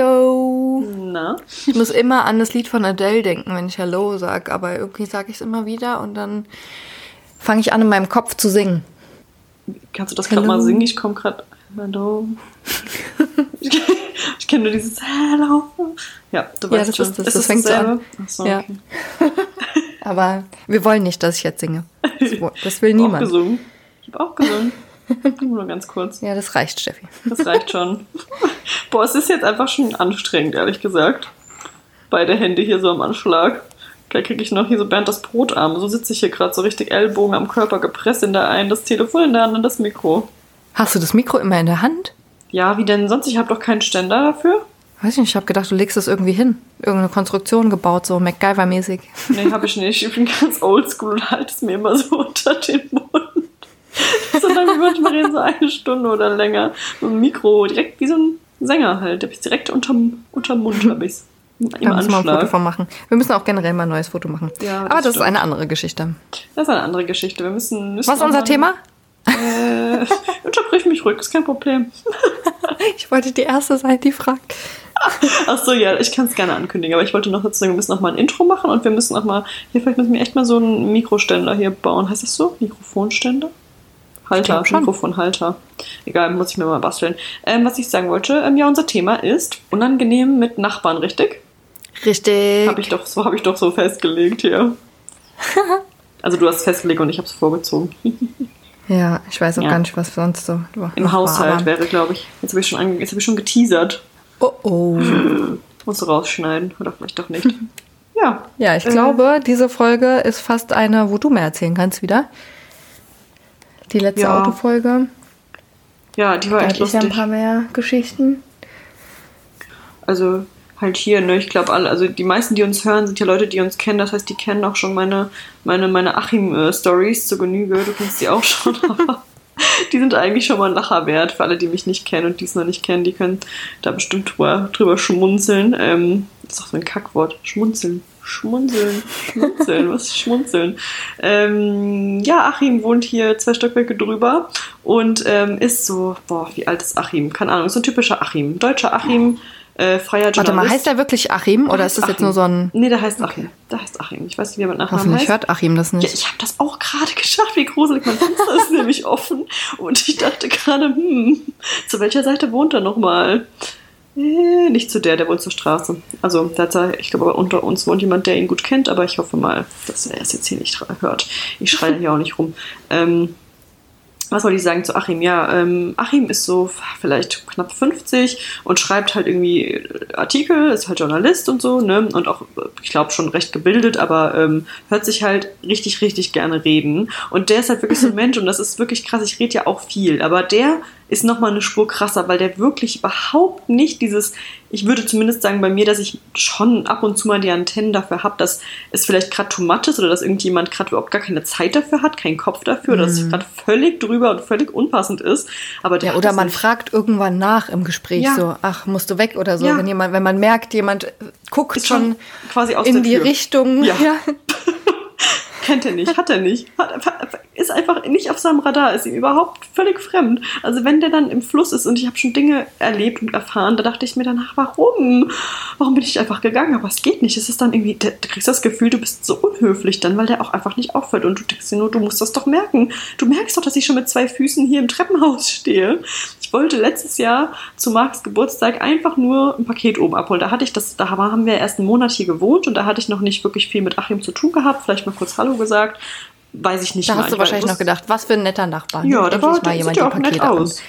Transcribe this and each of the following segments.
Hello. Na? Ich muss immer an das Lied von Adele denken, wenn ich Hello sage, aber irgendwie sage ich es immer wieder und dann fange ich an, in meinem Kopf zu singen. Kannst du das gerade mal singen? Ich komme gerade. Hello. ich, ich kenne nur dieses Hello. Ja, du Ja, weißt das schon. ist das, das fängt so an. Ach so, Ja. okay. Aber wir wollen nicht, dass ich jetzt singe. Das, will Ich habe auch niemand. gesungen. Ich habe auch gesungen. Nur ganz kurz. Ja, das reicht, Steffi. Das reicht schon. Boah, es ist jetzt einfach schon anstrengend, ehrlich gesagt. Beide Hände hier so am Anschlag. Gleich kriege ich noch hier so Bernd das Brotarm. So sitze ich hier gerade so richtig Ellbogen am Körper gepresst in der einen, das Telefon in der anderen, das Mikro. Hast du das Mikro immer in der Hand? Ja, wie denn sonst? Ich habe doch keinen Ständer dafür. Weiß ich nicht, ich habe gedacht, du legst es irgendwie hin. Irgendeine Konstruktion gebaut, so MacGyver-mäßig. Nee, habe ich nicht. Ich bin ganz oldschool und halte es mir immer so unter den Mund. So lange wie manchmal reden, so eine Stunde oder länger. Mit dem Mikro, direkt wie so ein Sänger halt. Da hab ich direkt unterm, unterm Mund, habe ich Im Da müssen wir ein Foto von machen. Wir müssen auch generell mal ein neues Foto machen. Ja, das Aber das ist stimmt. eine andere Geschichte. Das ist eine andere Geschichte. Wir müssen. müssen Was ist unser Thema? Äh, unterbrich mich ruhig, ist kein Problem. Ich wollte die erste sein, die fragt. Achso, ja, ich kann es gerne ankündigen, aber ich wollte noch dazu sagen, wir müssen noch mal ein Intro machen und wir müssen auch mal, hier vielleicht müssen wir echt mal so einen Mikroständer hier bauen. Heißt das so? Mikrofonständer? Halter. Mikrofonhalter. Egal, muss ich mir mal basteln. Ähm, was ich sagen wollte, ähm, ja, unser Thema ist unangenehm mit Nachbarn, richtig? Richtig. Habe ich doch, so habe ich doch so festgelegt hier. Also du hast es festgelegt und ich habe es vorgezogen. Ja, ich weiß auch Ja. gar nicht, was sonst so Im Haushalt aber- wäre, glaube ich. Jetzt habe ich schon jetzt habe ich schon geteasert. Oh oh. Musst du rausschneiden oder vielleicht doch nicht. Ja. Ja, ich Äh. glaube, diese Folge ist fast eine, wo du mehr erzählen kannst wieder. Die letzte Ja. Autofolge. Ja, die war Da echt ich ja ein lustig. paar mehr Geschichten. Also halt hier, ne, ich glaube alle, also die meisten, die uns hören, sind ja Leute, die uns kennen. Das heißt, die kennen auch schon meine, meine, meine Achim-Stories zur Genüge. Du kennst die auch schon, aber die sind eigentlich schon mal ein Lacher wert. Für alle, die mich nicht kennen und die es noch nicht kennen, die können da bestimmt drüber, drüber schmunzeln. Ähm, das ist auch so ein Kackwort. Schmunzeln. Schmunzeln, schmunzeln, was ist schmunzeln? Ähm, ja, Achim wohnt hier zwei Stockwerke drüber und ähm, ist so, boah, wie alt ist Achim? Keine Ahnung, ist so ein typischer Achim. Deutscher Achim, äh, freier Journalist. Warte mal, heißt der wirklich Achim oder ist das jetzt Achim. nur so ein. Nee, der heißt Achim. Der heißt Achim. Ich weiß nicht, wie er mit Nachnamen Hoffentlich heißt. hört Achim das Ja, nicht. ich habe das auch gerade geschafft. Wie gruselig. Mein Fenster ist nämlich offen. Und ich dachte gerade, hm, zu welcher Seite wohnt er nochmal? Äh, nicht zu der, der wohnt zur Straße. Also, er, ich glaube, unter uns wohnt jemand, der ihn gut kennt, aber ich hoffe mal, dass er es jetzt hier nicht hört. Ich schreie hier auch nicht rum. Ähm, was wollte ich sagen zu Achim? Ja, ähm, Achim ist so vielleicht knapp 50 und schreibt halt irgendwie Artikel, ist halt Journalist und so, ne? Und auch, äh, ich glaube, schon recht gebildet, aber ähm, hört sich halt richtig, richtig gerne reden. Und der ist halt wirklich so ein Mensch und das ist wirklich krass. Ich rede ja auch viel, aber der ist nochmal eine Spur krasser, weil der wirklich überhaupt nicht dieses, ich würde zumindest sagen bei mir, dass ich schon ab und zu mal die Antennen dafür habe, dass es vielleicht gerade much ist oder dass irgendjemand gerade überhaupt gar keine Zeit dafür hat, keinen Kopf dafür oder dass es gerade völlig drüber und völlig unpassend ist. Aber der Ja, oder man fragt irgendwann nach im Gespräch Ja. so, ach, musst du weg oder so. Ja. Wenn jemand, wenn man merkt, jemand guckt Ist schon quasi aus in die. Richtung. Ja. Kennt er nicht, hat er nicht. Hat, ist einfach nicht auf seinem Radar, ist ihm überhaupt völlig fremd. Also wenn der dann im Fluss ist und ich habe schon Dinge erlebt und erfahren, da dachte ich mir danach, warum? Warum bin ich einfach gegangen? Aber es geht nicht. Es ist dann irgendwie, du du kriegst das Gefühl, du bist so unhöflich dann, weil der auch einfach nicht aufhört. Und du denkst dir nur, du musst das doch merken. Du merkst doch, dass ich schon mit zwei Füßen hier im Treppenhaus stehe. Ich wollte letztes Jahr zu Marks Geburtstag einfach nur ein Paket oben abholen. Da hatte ich das, da haben wir erst einen Monat hier gewohnt und da hatte ich noch nicht wirklich viel mit Achim zu tun gehabt. Vielleicht mal kurz Hallo gesagt. Weiß ich nicht Da mal. hast du Ich wahrscheinlich noch gedacht, was für ein netter Nachbar. Ja, da war mal jemand, sieht ja auch nett aus.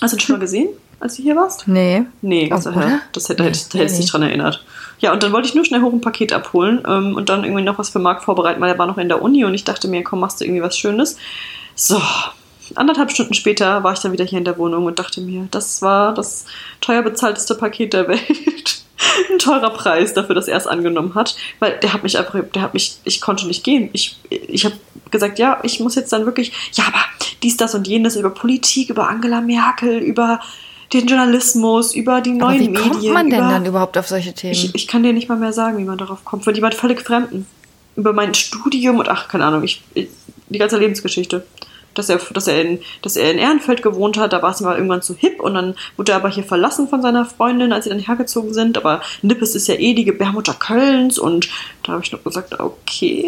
Hast du ihn schon mal gesehen, als du hier warst? Nee. Nee, ganz Oh? Das hätte, hätte, hätte Nee. dich dran erinnert. Ja, und dann wollte ich nur schnell hoch ein Paket abholen ähm, und dann irgendwie noch was für Marc vorbereiten, weil er war noch in der Uni und ich dachte mir, komm, machst du irgendwie was Schönes. So, anderthalb Stunden später war ich dann wieder hier in der Wohnung und dachte mir, das war das teuer bezahlteste Paket der Welt. Ein teurer Preis dafür, dass er es angenommen hat, weil der hat mich einfach, der hat mich, ich konnte nicht gehen. Ich, ich habe gesagt, ja, ich muss jetzt dann wirklich, ja, aber dies, das und jenes über Politik, über Angela Merkel, über den Journalismus, über die Aber neuen wie Medien. kommt man denn über, dann überhaupt auf solche Themen? ich, ich kann dir nicht mal mehr sagen, wie man darauf kommt. Von jemand völlig Fremden. Über mein Studium und ach, keine Ahnung, ich, ich, die ganze Lebensgeschichte. Dass er, dass er in, dass er in Ehrenfeld gewohnt hat. Da war es mal irgendwann zu hip und dann wurde er aber hier verlassen von seiner Freundin, als sie dann hergezogen sind. Aber Nippes ist ja eh die Gebärmutter Kölns und da habe ich noch gesagt, okay.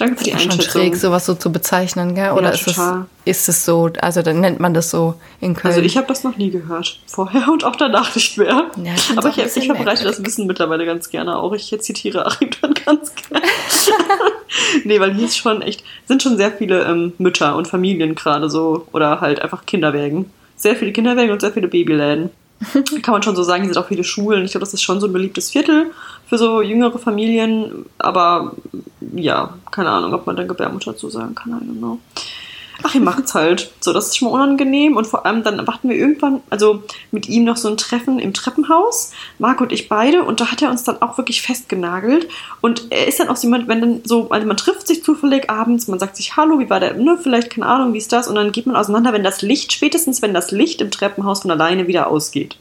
Danke für die Schon Einschätzung. schräg, sowas so zu bezeichnen, gell? Oder Ja, ist, es, ist es so, also dann nennt man das so in Köln? Also ich habe das noch nie gehört. Vorher und auch danach nicht mehr. Ja, ich Aber ich, ich verbreite das. Wissen mittlerweile ganz gerne auch. Ich zitiere Achim dann ganz gerne. nee, weil hier ist schon echt, sind schon sehr viele ähm, Mütter und Familien gerade so oder halt einfach Kinderwägen. Sehr viele Kinderwägen und sehr viele Babyläden. Kann man schon so sagen, hier sind auch viele Schulen. Ich glaube, das ist schon so ein beliebtes Viertel für so jüngere Familien. Aber ja, keine Ahnung, ob man da Gebärmutter zu sagen kann. I don't know. Ach, ihr macht's halt. So, das ist schon mal unangenehm. Und vor allem dann hatten wir irgendwann, also mit ihm noch so ein Treffen im Treppenhaus. Marc und ich beide. Und da hat er uns dann auch wirklich festgenagelt. Und er ist dann auch so jemand, wenn dann so, also man trifft sich zufällig abends, man sagt sich Hallo, wie war der, ne, vielleicht, keine Ahnung, wie ist das? Und dann geht man auseinander, wenn das Licht, spätestens wenn das Licht im Treppenhaus von alleine wieder ausgeht.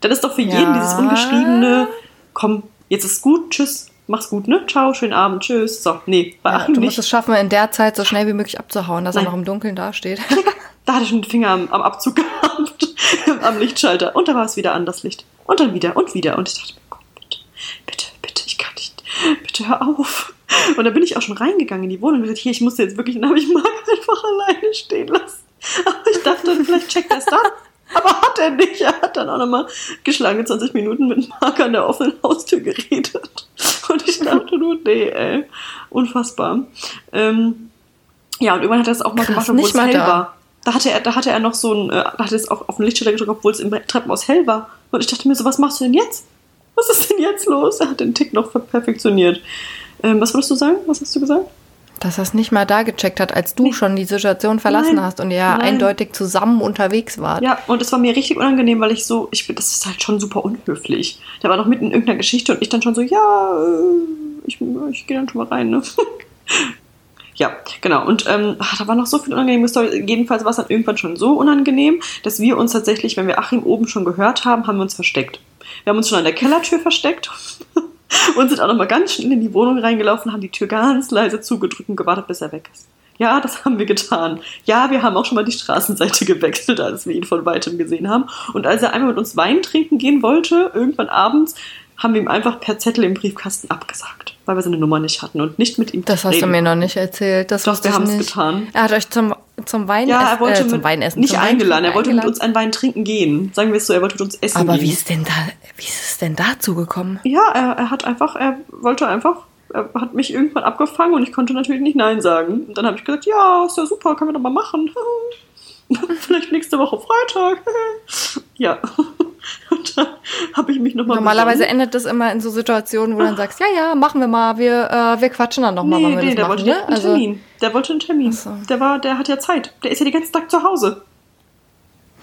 Dann ist doch für jeden Ja. dieses ungeschriebene, komm, jetzt ist gut, tschüss, mach's gut, ne? Ciao, schönen Abend, tschüss. So, nee, bei ja, du nicht. musst es schaffen, in der Zeit so schnell wie möglich abzuhauen, dass er Nein. noch im Dunkeln dasteht. Da hatte ich schon den Finger am, am Abzug gehabt, am Lichtschalter. Und da war es wieder an, das Licht. Und dann wieder und wieder. Und ich dachte mir, Gott, bitte, bitte, bitte, ich kann nicht. Bitte hör auf. Und dann bin ich auch schon reingegangen in die Wohnung und gesagt, hier, ich muss jetzt wirklich, dann habe ich Marc einfach alleine stehen lassen. Aber ich dachte, vielleicht checkt er es dann. Aber hat er nicht. Er hat dann auch nochmal geschlagene 20 Minuten mit Marc an der offenen Haustür geredet. Und ich dachte nur, nee, ey, unfassbar. Ähm, ja, und irgendwann hat er das auch mal Krass, gemacht, obwohl es hell da. war. Da hatte er, da hatte er noch so ein, äh, da hatte es auch auf den Lichtschalter gedrückt, obwohl es im Treppenhaus hell war. Und ich dachte mir so, was machst du denn jetzt? Was ist denn jetzt los? Er hat den Tick noch perfektioniert. Ähm, was wolltest du sagen? Was hast du gesagt? Dass er es nicht mal da gecheckt hat, als du schon die Situation verlassen Nein. hast und ihr Nein. eindeutig zusammen unterwegs wart. Ja, und es war mir richtig unangenehm, weil ich so, ich bin, das ist halt schon super unhöflich. Der war noch mitten in irgendeiner Geschichte und ich dann schon so, ja, äh, ich, ich gehe dann schon mal rein, ne? Ja, genau. Und ähm, ach, da war noch so viel unangenehme Story. Jedenfalls war es dann irgendwann schon so unangenehm, dass wir uns tatsächlich, wenn wir Achim oben schon gehört haben, haben wir uns versteckt. Wir haben uns schon an der Kellertür versteckt und sind auch noch mal ganz schnell in die Wohnung reingelaufen, haben die Tür ganz leise zugedrückt und gewartet, bis er weg ist. Ja, das haben wir getan. Ja, wir haben auch schon mal die Straßenseite gewechselt, als wir ihn von weitem gesehen haben. Und als er einmal mit uns Wein trinken gehen wollte, irgendwann abends, haben wir ihm einfach per Zettel im Briefkasten abgesagt, weil wir seine Nummer nicht hatten und nicht mit ihm Das hast du reden mir noch nicht erzählt. Das Doch, wir haben es nicht. getan. Er hat euch zum, zum Wein Ja, er wollte äh, zum mit, Weinessen. nicht zum Wein eingeladen. Er wollte mit eingeladen. uns einen Wein trinken gehen. Sagen wir es so, er wollte mit uns essen Aber gehen. wie ist denn da, wie ist es denn dazu gekommen? Ja, er, er hat einfach, er wollte einfach, er hat mich irgendwann abgefangen und ich konnte natürlich nicht Nein sagen. Und dann habe ich gesagt, ja, ist ja super, können wir doch mal machen. Vielleicht nächste Woche Freitag. ja. Und dann habe ich mich nochmal Normalerweise endet das immer in so Situationen, wo du dann sagst, ja, ja, machen wir mal, wir, äh, wir quatschen dann nochmal, Nee, wann wir nee, das der machen. wollte Ne? einen Termin. Der wollte einen Termin. So. Der war, der hat ja Zeit. Der ist ja den ganzen Tag zu Hause.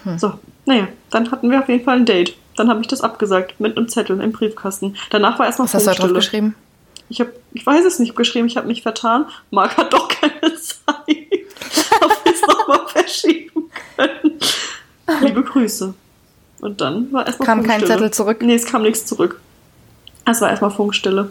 Hm. So, naja, dann hatten wir auf jeden Fall ein Date. Dann habe ich das abgesagt mit einem Zettel im Briefkasten. Danach war erstmal Was hast du da drauf geschrieben? Ich, hab, ich weiß es nicht geschrieben, ich habe mich vertan. Marc hat doch keine Zeit. Es nochmal verschieben können. Liebe Grüße. Und dann war erstmal Kam kein. Zettel zurück? Nee, es kam nichts zurück. Es war erstmal Funkstille.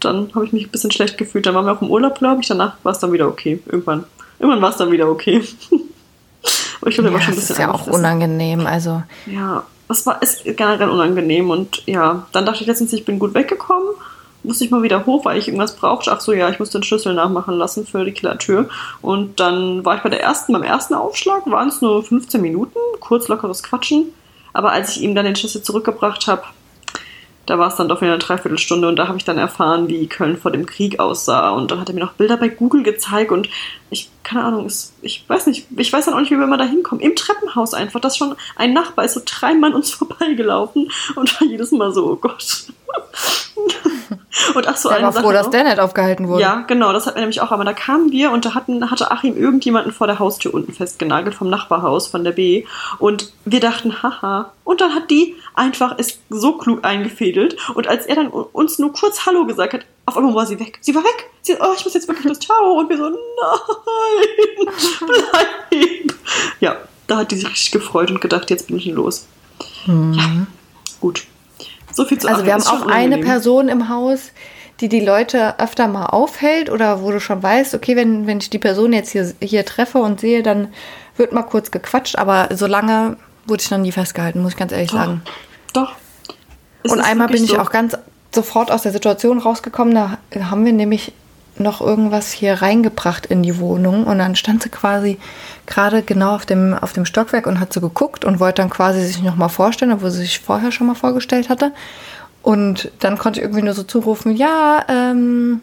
Dann habe ich mich ein bisschen schlecht gefühlt. Dann waren wir auch im Urlaub, glaube ich. Danach war es dann wieder okay. Irgendwann. Irgendwann war es dann wieder okay. Aber ich glaube, Ja, war schon ein das bisschen ist ja auch unangenehm. Also, Ja, das war ist generell unangenehm und ja, dann dachte ich letztens, ich bin gut weggekommen, musste ich mal wieder hoch, weil ich irgendwas brauchte. Ach so, ja, ich musste den Schlüssel nachmachen lassen für die Kellertür. Und dann war ich bei der ersten, beim ersten Aufschlag, waren es nur 15 Minuten, kurz lockeres Quatschen. Aber als ich ihm dann den Schlüssel zurückgebracht habe, da war es dann doch wieder eine Dreiviertelstunde und da habe ich dann erfahren, wie Köln vor dem Krieg aussah. Und dann hat er mir noch Bilder bei Google gezeigt und ich, keine Ahnung, es, ich weiß nicht, ich weiß dann auch nicht, wie wir mal da hinkommen. Im Treppenhaus einfach, das schon ein Nachbar ist so dreimal an uns vorbeigelaufen und war jedes Mal so, oh Gott. und ach so, eine war Sache froh, dass der nicht aufgehalten wurde. Ja, genau, das hatten wir nämlich auch. Aber da kamen wir und da hatten, hatte Achim irgendjemanden vor der Haustür unten festgenagelt vom Nachbarhaus von der B. Und wir dachten, haha. Und dann hat die einfach es so klug eingefädelt. Und als er dann uns nur kurz Hallo gesagt hat, auf einmal war sie weg. Sie war weg. Sie, oh, ich muss jetzt wirklich das Ciao. Und wir so, nein, bleib. Ja, da hat die sich richtig gefreut und gedacht, jetzt bin ich los. Ja, gut. So viel zu Also wir haben auch eine. Person im Haus, die die Leute öfter mal aufhält oder wo du schon weißt, okay, wenn, wenn ich die Person jetzt hier, hier treffe und sehe, dann wird mal kurz gequatscht, aber so lange wurde ich noch nie festgehalten, muss ich ganz ehrlich Doch. sagen. Doch. Es Und einmal bin ich so. auch ganz sofort aus der Situation rausgekommen. Da haben wir nämlich noch irgendwas hier reingebracht in die Wohnung. Und dann stand sie quasi gerade genau auf dem, auf dem Stockwerk und hat so geguckt und wollte dann quasi sich nochmal vorstellen, obwohl sie sich vorher schon mal vorgestellt hatte. Und dann konnte ich irgendwie nur so zurufen, ja, ähm,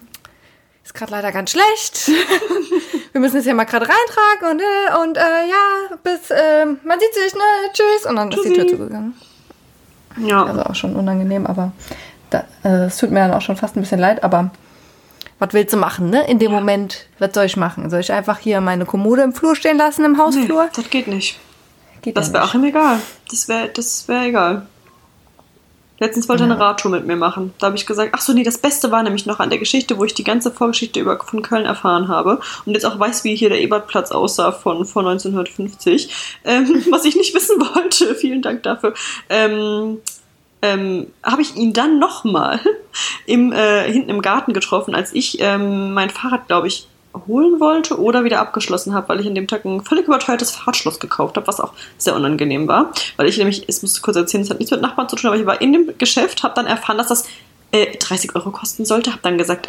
ist gerade leider ganz schlecht. Wir müssen es ja mal gerade reintragen und, äh, und äh, ja, bis, äh, man sieht sich, ne, tschüss. Und dann ist die Tür Tschüssi. zugegangen. Ja. Also auch schon unangenehm, aber es tut mir dann auch schon fast ein bisschen leid, aber was willst du machen, ne? In dem Moment, was soll ich machen? Soll ich einfach hier meine Kommode im Flur stehen lassen, im nee, Hausflur? das geht nicht. Geht Das ja wäre auch ihm egal. Das wäre das wär egal. Letztens wollte er eine Radtour mit mir machen. Da habe ich gesagt, ach so, nee, das Beste war nämlich noch an der Geschichte, wo ich die ganze Vorgeschichte über, von Köln erfahren habe und jetzt auch weiß, wie hier der Ebertplatz aussah von, von 1950. Ähm, was ich nicht wissen wollte, vielen Dank dafür. Ähm, ähm, habe ich ihn dann nochmal im, äh, hinten im Garten getroffen, als ich ähm, mein Fahrrad, glaube ich, holen wollte oder wieder abgeschlossen habe, weil ich an dem Tag ein völlig überteuertes Fahrradschloss gekauft habe, was auch sehr unangenehm war. Weil ich nämlich, es muss kurz erzählen, es hat nichts mit Nachbarn zu tun, aber ich war in dem Geschäft, habe dann erfahren, dass das äh, 30 Euro kosten sollte, habe dann gesagt,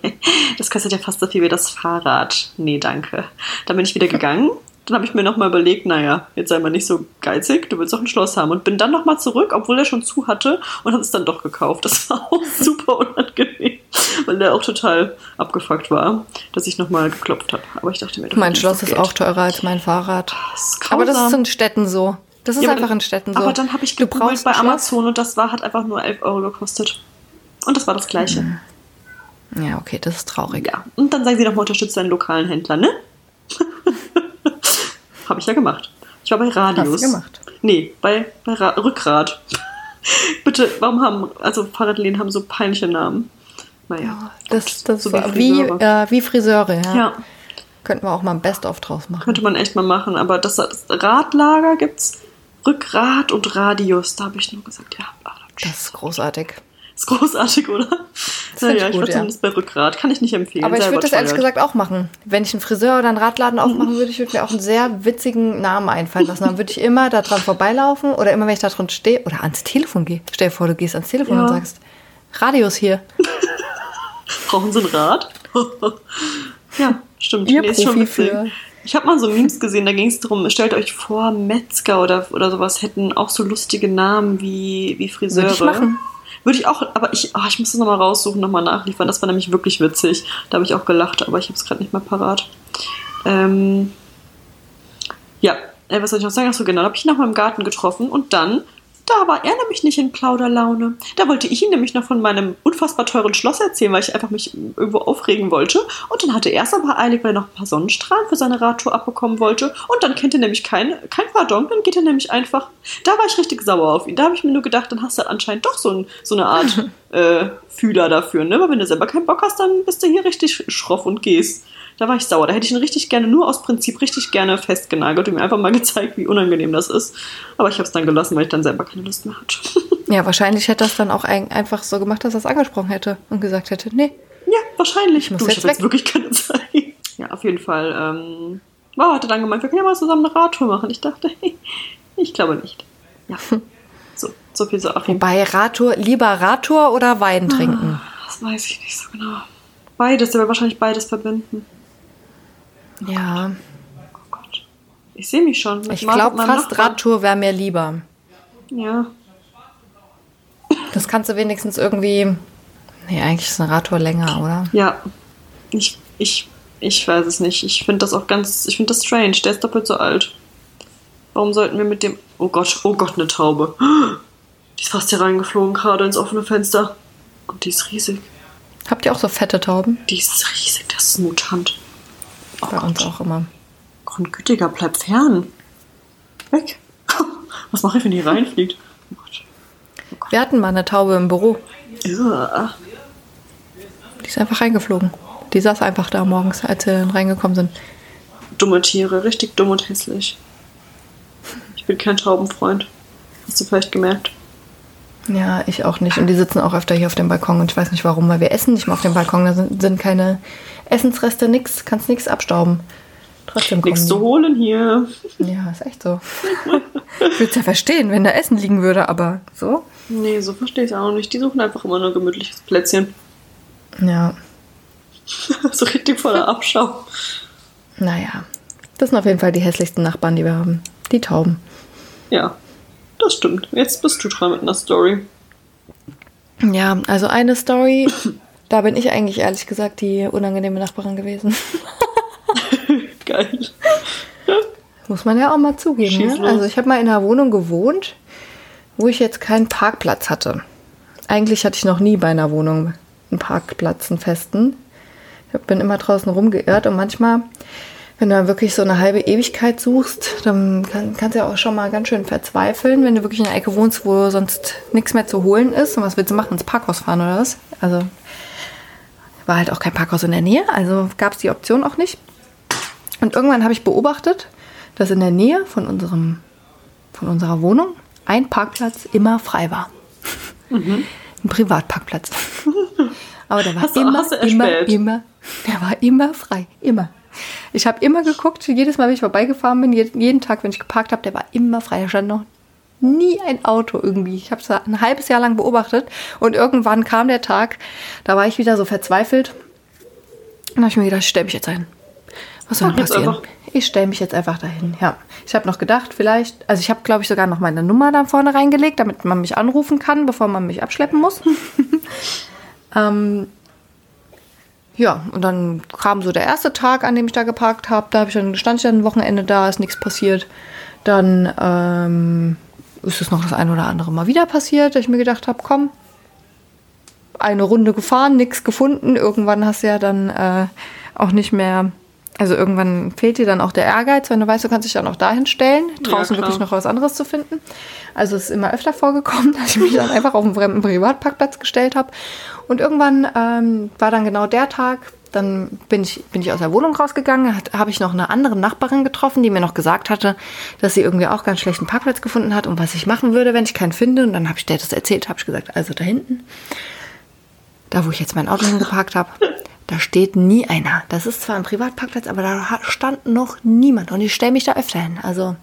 das kostet ja fast so viel wie das Fahrrad. Nee, danke. Dann bin ich wieder gegangen. Dann habe ich mir nochmal überlegt, naja, jetzt sei mal nicht so geizig, du willst doch ein Schloss haben. Und bin dann nochmal zurück, obwohl er schon zu hatte und habe es dann doch gekauft. Das war auch super unangenehm, weil der auch total abgefuckt war, dass ich nochmal geklopft habe. Aber ich dachte mir, doch, Mein das Schloss doch ist Geld. auch teurer als mein Fahrrad. Das ist Aber das ist in Städten so. Das ist Ja, einfach dann- in Städten so. Aber dann habe ich brauchst bei? Amazon und das war, hat einfach nur 11 Euro gekostet. Und das war das Gleiche. Ja, okay, das ist traurig. Ja. Und dann sagen sie nochmal, unterstützt deinen lokalen Händler, ne? Habe ich ja gemacht. Ich war bei Radius. Hast du gemacht. Nee, bei, bei Ra Rückgrat. Bitte, warum haben, also Fahrradläden haben so peinliche Namen. Naja. Das, das so war wie wie, Friseure. äh, wie Friseure, ja. Ja, Könnten wir auch mal ein Best-of draus machen. könnte man echt mal machen. Aber das, das Radlager gibt's Rückgrat und Radius. Da habe ich nur gesagt, ja, Das ist großartig. Ist großartig, oder? find naja, ich ich gut, war ja. zumindest bei Rückgrat. Kann ich nicht empfehlen. Aber ich würde das ehrlich überteuert. gesagt auch machen. Wenn ich einen Friseur oder einen Radladen aufmachen würde, ich würde mir auch einen sehr witzigen Namen einfallen lassen. Dann würde ich immer da dran vorbeilaufen oder immer, wenn ich da drin stehe oder ans Telefon gehe. Stell dir vor, du gehst ans Telefon Ja. und sagst, Radius hier. Brauchen Sie ein Rad? ja, stimmt. Ihr schon Profi witzig. für- Ich habe mal so Memes gesehen, da ging es darum, stellt euch vor, Metzger oder, oder sowas hätten auch so lustige Namen wie, wie Friseure. Würde ich machen. Würde ich auch, aber ich, ah, ich muss das nochmal raussuchen, nochmal nachliefern. Das war nämlich wirklich witzig. Da habe ich auch gelacht, aber ich habe es gerade nicht mehr parat. Ähm, ja, äh, was soll ich noch sagen? Achso, genau, da habe ich ihn noch mal im Garten getroffen und dann, da war er nämlich nicht in Plauderlaune. Da wollte ich ihn nämlich noch von meinem unfassbar teuren Schloss erzählen, weil ich einfach mich irgendwo aufregen wollte. Und dann hatte er es aber eilig, weil er noch ein paar Sonnenstrahlen für seine Radtour abbekommen wollte. Und dann kennt er nämlich kein, kein Pardon, dann geht er nämlich einfach. Da war ich richtig sauer auf ihn. Da habe ich mir nur gedacht, dann hast du anscheinend doch so, ein, so eine Art äh, Fühler dafür, ne? Weil wenn du selber keinen Bock hast, dann bist du hier richtig schroff und gehst. Da war ich sauer. Da hätte ich ihn richtig gerne, nur aus Prinzip, richtig gerne festgenagelt und mir einfach mal gezeigt, wie unangenehm das ist. Aber ich habe es dann gelassen, weil ich dann selber keine Lust mehr hatte. Ja, wahrscheinlich hätte das dann auch ein, einfach so gemacht, dass er es angesprochen hätte und gesagt hätte, nee, ja, wahrscheinlich. muss du, jetzt ich jetzt wirklich keine Zeit. Ja, auf jeden Fall. Ähm, wow, hat er dann gemeint, wir können ja mal zusammen eine Radtour machen. Ich dachte, ich glaube nicht. Ja. So, so viel zu Achim. Wobei Radtour, lieber Radtour oder Wein Ah. trinken? Das weiß ich nicht so genau. Beides, der will wahrscheinlich beides verbinden. Ja, Oh Gott. Ich sehe mich schon. ich glaube fast. Radtour wäre mir lieber. Ja. Das kannst du wenigstens irgendwie. Nee, eigentlich ist eine Radtour länger, oder? Ja. Ich, ich, ich weiß es nicht. Ich finde das auch ganz, ich finde das strange. Der ist doppelt so alt. Warum sollten wir mit dem. Oh Gott, oh Gott, eine Taube. Die ist fast hier reingeflogen, gerade ins offene Fenster. Und die ist riesig. Habt ihr auch so fette Tauben? Die ist riesig, das ist ein Mutant. Oh Bei uns auch immer. Grundgütiger, bleib fern. Weg. Was mache ich, wenn die reinfliegt? Oh Gott. Wir hatten mal eine Taube im Büro. Ja. Die ist einfach reingeflogen. Die saß einfach da morgens, als wir reingekommen sind. Dumme Tiere, richtig dumm und hässlich. Ich bin kein Taubenfreund. Hast du vielleicht gemerkt? Ja, ich auch nicht. Und die sitzen auch öfter hier auf dem Balkon und ich weiß nicht warum, weil wir essen nicht mal auf dem Balkon. Da sind, sind keine Essensreste, nix, kannst nichts abstauben. Trotzdem kommen Nichts zu holen hier. Ja, ist echt so. ich würde es ja verstehen, wenn da Essen liegen würde, aber so. Nee, so verstehe ich es auch nicht. Die suchen einfach immer nur ein gemütliches Plätzchen. Ja, so richtig voller Abschau. naja. Das sind auf jeden Fall die hässlichsten Nachbarn, die wir haben. Die Tauben. Ja, das stimmt. Jetzt bist du dran mit einer Story. Ja, also eine Story, da bin ich eigentlich ehrlich gesagt die unangenehme Nachbarin gewesen. Geil. Muss man ja auch mal zugeben. Ne? Also ich habe mal in einer Wohnung gewohnt, wo ich jetzt keinen Parkplatz hatte. Eigentlich hatte ich noch nie bei einer Wohnung einen Parkplatz, einen festen. Ich bin immer draußen rumgeirrt und manchmal, wenn du wirklich so eine halbe Ewigkeit suchst, dann kann, kannst du ja auch schon mal ganz schön verzweifeln, wenn du wirklich in einer Ecke wohnst, wo sonst nichts mehr zu holen ist. Und was willst du machen? Ins Parkhaus fahren oder was? Also war halt auch kein Parkhaus in der Nähe, also gab es die Option auch nicht. Und irgendwann habe ich beobachtet, dass in der Nähe von, unserem, von unserer Wohnung ein Parkplatz immer frei war. Ein Privatparkplatz. Aber der war immer, immer, immer, der war immer frei. Immer. Ich habe immer geguckt, jedes Mal, wenn ich vorbeigefahren bin, jeden, Tag, wenn ich geparkt habe, der war immer frei. Da stand noch nie ein Auto irgendwie. Ich habe es ein halbes Jahr lang beobachtet und irgendwann kam der Tag, da war ich wieder so verzweifelt. Und habe ich mir gedacht, ich stelle mich jetzt ein. Was soll denn passieren? Ich stelle mich jetzt einfach dahin. Ja, ich habe noch gedacht, vielleicht, also ich habe, glaube ich, sogar noch meine Nummer da vorne reingelegt, damit man mich anrufen kann, bevor man mich abschleppen muss. ähm, ja, und dann kam so der erste Tag, an dem ich da geparkt habe. Da habe ich dann stand ich dann ein Wochenende da, ist nichts passiert. Dann ähm, ist es noch das eine oder andere Mal wieder passiert, dass ich mir gedacht habe, komm, eine Runde gefahren, nichts gefunden. Irgendwann hast du ja dann äh, auch nicht mehr, also irgendwann fehlt dir dann auch der Ehrgeiz, wenn du weißt, du kannst dich dann auch dahin stellen, draußen klar. wirklich noch was anderes zu finden. Also es ist immer öfter vorgekommen, dass ich mich dann einfach auf einen fremden Privatparkplatz gestellt habe. Und irgendwann ähm, war dann genau der Tag, dann bin ich, bin ich aus der Wohnung rausgegangen, hat- habe ich noch eine andere Nachbarin getroffen, die mir noch gesagt hatte, dass sie irgendwie auch ganz schlechten Parkplatz gefunden hat und was ich machen würde, wenn ich keinen finde. Und dann habe ich der das erzählt, habe ich gesagt, also da hinten, da wo ich jetzt mein Auto hingeparkt habe, da steht nie einer. Das ist zwar ein Privatparkplatz, aber da hat- stand noch niemand und ich stelle mich da öfter hin. Also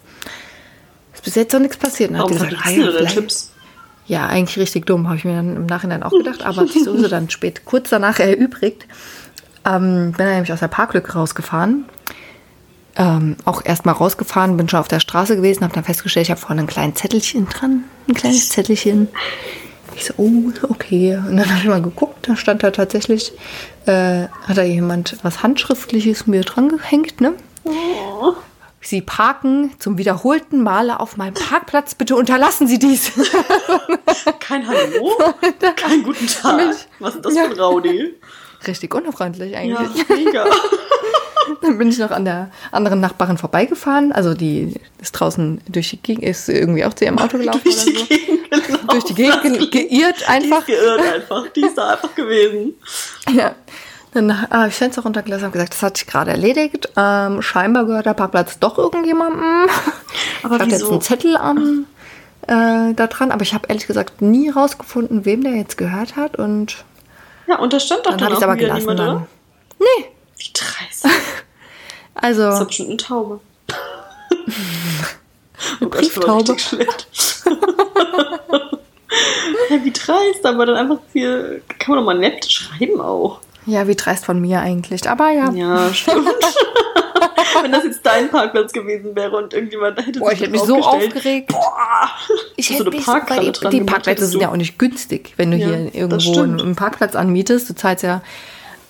ist bis jetzt noch nichts passiert. Hat Warum die gesagt, ah ja, Tipps? Ja, eigentlich richtig dumm, habe ich mir dann im Nachhinein auch gedacht, aber hat sich sowieso dann spät, kurz danach erübrigt. Ähm, bin dann nämlich aus der Parklücke rausgefahren. Ähm, auch erstmal rausgefahren, bin schon auf der Straße gewesen, habe dann festgestellt, ich habe vorne ein kleines Zettelchen dran, ein kleines Zettelchen. Ich so, oh, okay. Und dann habe ich mal geguckt, da stand da tatsächlich, äh, hat da jemand was Handschriftliches mir dran gehängt, ne? Oh. Sie parken zum wiederholten Male auf meinem Parkplatz. Bitte unterlassen Sie dies. Kein Hallo? Kein guten Tag. Was ist das für ein Raudi? Richtig unfreundlich Ja, eigentlich. mega. Dann bin ich noch an der anderen Nachbarin vorbeigefahren. Also die ist draußen durch die Gegend, ist irgendwie auch zu ihrem Auto gelaufen Durch die oder so. Gegend gelaufen. Durch die Gegend ge geirrt Die einfach. ist geirrt einfach. Die ist da einfach gewesen. Ja. Dann habe ich Fenster runtergelassen und gesagt, das hat sich gerade erledigt. Ähm, scheinbar gehört der Parkplatz doch irgendjemandem. Aber ich habe jetzt einen Zettel am, äh, da dran, aber ich habe ehrlich gesagt nie rausgefunden, wem der jetzt gehört hat. Und Ja, und da stand doch dann dann, habe ich auch es aber gelassen. niemand, Dann. Nee, Wie dreist. Das also ist doch bestimmt eine Taube. oh ich bin Brieftaube. ja, wie dreist, aber dann einfach viel. Kann man doch mal nett schreiben auch. Ja, wie dreist von mir eigentlich. Aber ja, Ja, stimmt. Wenn das jetzt dein Parkplatz gewesen wäre und irgendjemand hätte Boah, ich hätte mich so aufgeregt. Boah. Ich So hätte eine mich so, Parkkralle weil dran die Parkplätze sind ja auch nicht günstig, wenn du Ja, hier irgendwo einen Parkplatz anmietest. Du zahlst ja,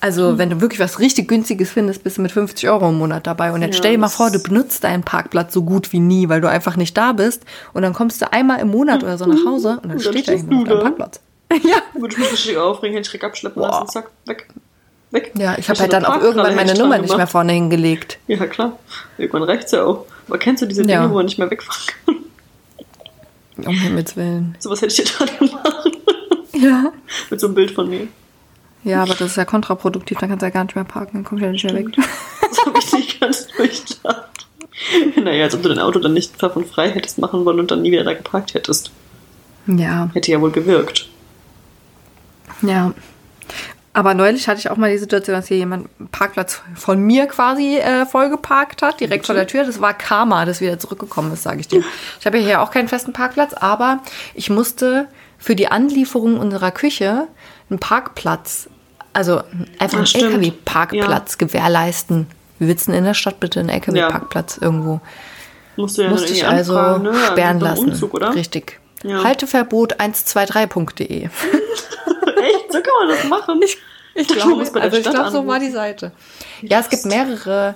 also wenn du wirklich was richtig günstiges findest, bist du mit 50 Euro im Monat dabei. Und jetzt Ja, stell dir mal vor, du benutzt deinen Parkplatz so gut wie nie, weil du einfach nicht da bist. Und dann kommst du einmal im Monat oder so nach Hause und dann Und dann steht da jemand auf deinem. Parkplatz. Ja. Würde ich mich richtig aufregen, hätte ich direkt abschleppen Boah. lassen. Zack, weg. Weg. Ja, ich habe halt dann auch irgendwann meine Nummer dran nicht mehr gemacht. vorne hingelegt. Ja, klar. Irgendwann reicht's ja auch. Aber kennst du diese Dinge, Ja. wo man nicht mehr wegfahren kann? Um Himmels Willen. Sowas hätte ich dir dran gemacht. Ja. Mit so einem Bild von mir. Ja, aber das ist ja kontraproduktiv, dann kannst du ja gar nicht mehr parken, dann kommst du ja nicht mehr weg. Das habe ich nicht ganz durchdacht. Naja, als ob du dein Auto dann nicht davon frei hättest machen wollen und dann nie wieder da geparkt hättest. Ja. Hätte ja wohl gewirkt. Ja. Aber neulich hatte ich auch mal die Situation, dass hier jemand einen Parkplatz von mir quasi äh, vollgeparkt hat, direkt vor der Tür. Das war Karma, das wieder zurückgekommen ist, sage ich dir. Ich habe ja hier auch keinen festen Parkplatz, aber ich musste für die Anlieferung unserer Küche einen Parkplatz, also einfach Ah, einen stimmt. LKW-Parkplatz gewährleisten. Wir sitzen in der Stadt bitte einen LKW-Parkplatz irgendwo. Musst du ja Musste ich also anfragen, ne? sperren lassen. Umzug? Richtig. Ja. Halteverbot 123.de. So kann man das machen? Ich, Ich glaube, also ich glaube, so war die Seite. Ja, es gibt mehrere,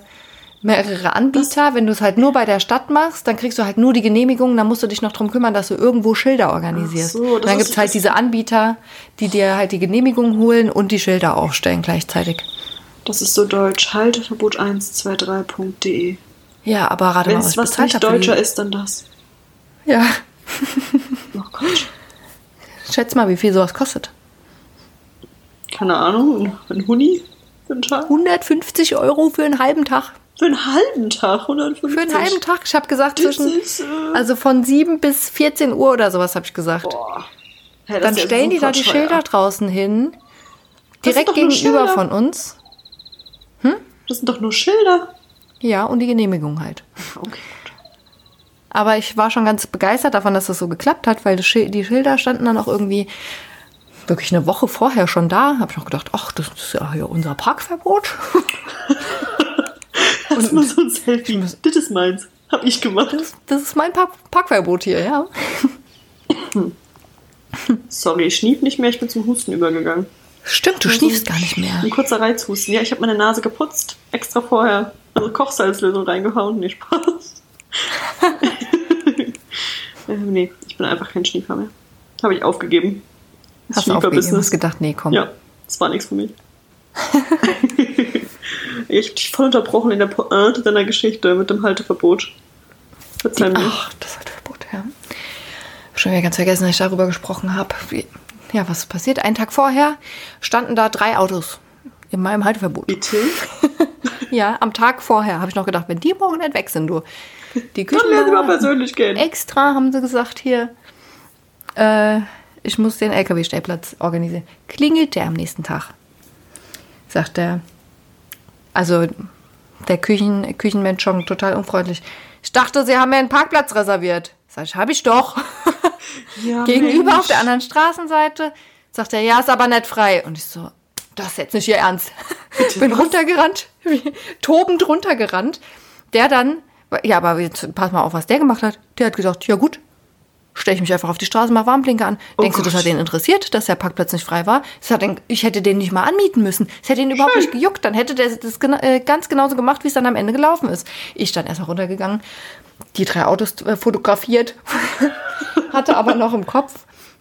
mehrere Anbieter. Wenn du es halt nur bei der Stadt machst, dann kriegst du halt nur die Genehmigung. Dann musst du dich noch drum kümmern, dass du irgendwo Schilder organisierst. So, dann gibt es halt diese Anbieter, die dir halt die Genehmigung holen und die Schilder aufstellen gleichzeitig. Das ist so deutsch. Halteverbot 123.de. Ja, aber rate Wenn mal, was was bezahlt nicht deutscher ist, dann das. Ja, Oh Gott. schätz mal, wie viel sowas kostet. Keine Ahnung. Ein- Huni für einen Tag? 150 Euro für einen halben Tag. Für einen halben Tag, 150. Für einen halben Tag. Ich habe gesagt, Das zwischen, ist, äh, also von 7 bis 14 Uhr oder sowas habe ich gesagt. Boah. Hey, Dann ja stellen die da die teuer. Schilder draußen hin. Direkt gegenüber von uns. Das sind doch nur Schilder. Ja, und die Genehmigung halt. Okay. Aber ich war schon ganz begeistert davon, dass das so geklappt hat, weil die Schilder standen dann auch irgendwie wirklich eine Woche vorher schon da. Habe ich noch gedacht, ach, das ist ja hier unser Parkverbot. Hast du mal so ein Selfie? Das ist meins. Hab ich gemacht. Das, das ist mein Park Parkverbot hier, ja. Sorry, ich schnief nicht mehr, ich bin zum Husten übergegangen. Stimmt, du schniefst gar nicht mehr. Ein kurzer Reizhusten. Ja, ich habe meine Nase geputzt. Extra vorher. Also Kochsalzlösung reingehauen. Nee, Spaß. ähm, nee, ich bin einfach kein Schniefer mehr. Habe ich aufgegeben. Hast du hast Schnieferbusiness. gedacht, nee, komm. Ja, das war nichts für mich. ich hab dich voll unterbrochen in der Pointe deiner Geschichte mit dem Halteverbot. Verzeih mir. Ach, das Halteverbot, ja. Schon wieder ganz vergessen, dass ich darüber gesprochen habe. Ja, was passiert? Einen Tag vorher standen da drei Autos in meinem Halteverbot. Bitte? Ja, am Tag vorher habe ich noch gedacht, wenn die morgen nicht weg sind, du. Die Dann werden wir Küchen persönlich gehen. extra haben sie gesagt, hier, äh, ich muss den LKW-Stellplatz organisieren. Klingelt der am nächsten Tag? Sagt er. Also der Küchen, Küchenmensch schon total unfreundlich. Ich dachte, sie haben mir einen Parkplatz reserviert. Sag ich, habe ich doch. Ja, Gegenüber Mensch. auf der anderen Straßenseite sagt er, ja, ist aber nicht frei. Und ich so, das ist jetzt nicht ihr Ernst. Bin runtergerannt, wie- tobend runtergerannt. Der dann, ja, aber jetzt pass mal auf, was der gemacht hat. Der hat gesagt, ja gut, stelle ich mich einfach auf die Straße, mach Warnblinker an. Denkst du, das Gott. hat den interessiert, dass der Parkplatz nicht frei war? Den, ich hätte den nicht mal anmieten müssen. Es hätte ihn überhaupt nicht gejuckt. Dann hätte der das gena äh, ganz genauso gemacht, wie es dann am Ende gelaufen ist. Ich dann erstmal runtergegangen, die drei Autos äh, fotografiert, hatte aber noch im Kopf.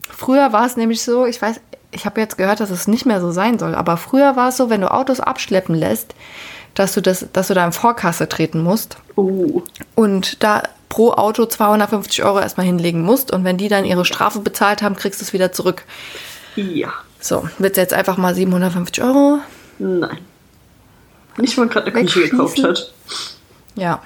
Früher war es nämlich so, ich weiß, ich habe jetzt gehört, dass es nicht mehr so sein soll, aber früher war es so, wenn du Autos abschleppen lässt, dass du, das, dass du da in Vorkasse treten musst Oh. und da pro Auto 250 Euro erstmal hinlegen musst und wenn die dann ihre Strafe bezahlt haben, kriegst du es wieder zurück. Ja. So, wird jetzt einfach mal 750 Euro. Nein. Nicht, wenn man gerade eine Küche gekauft hat. Ja,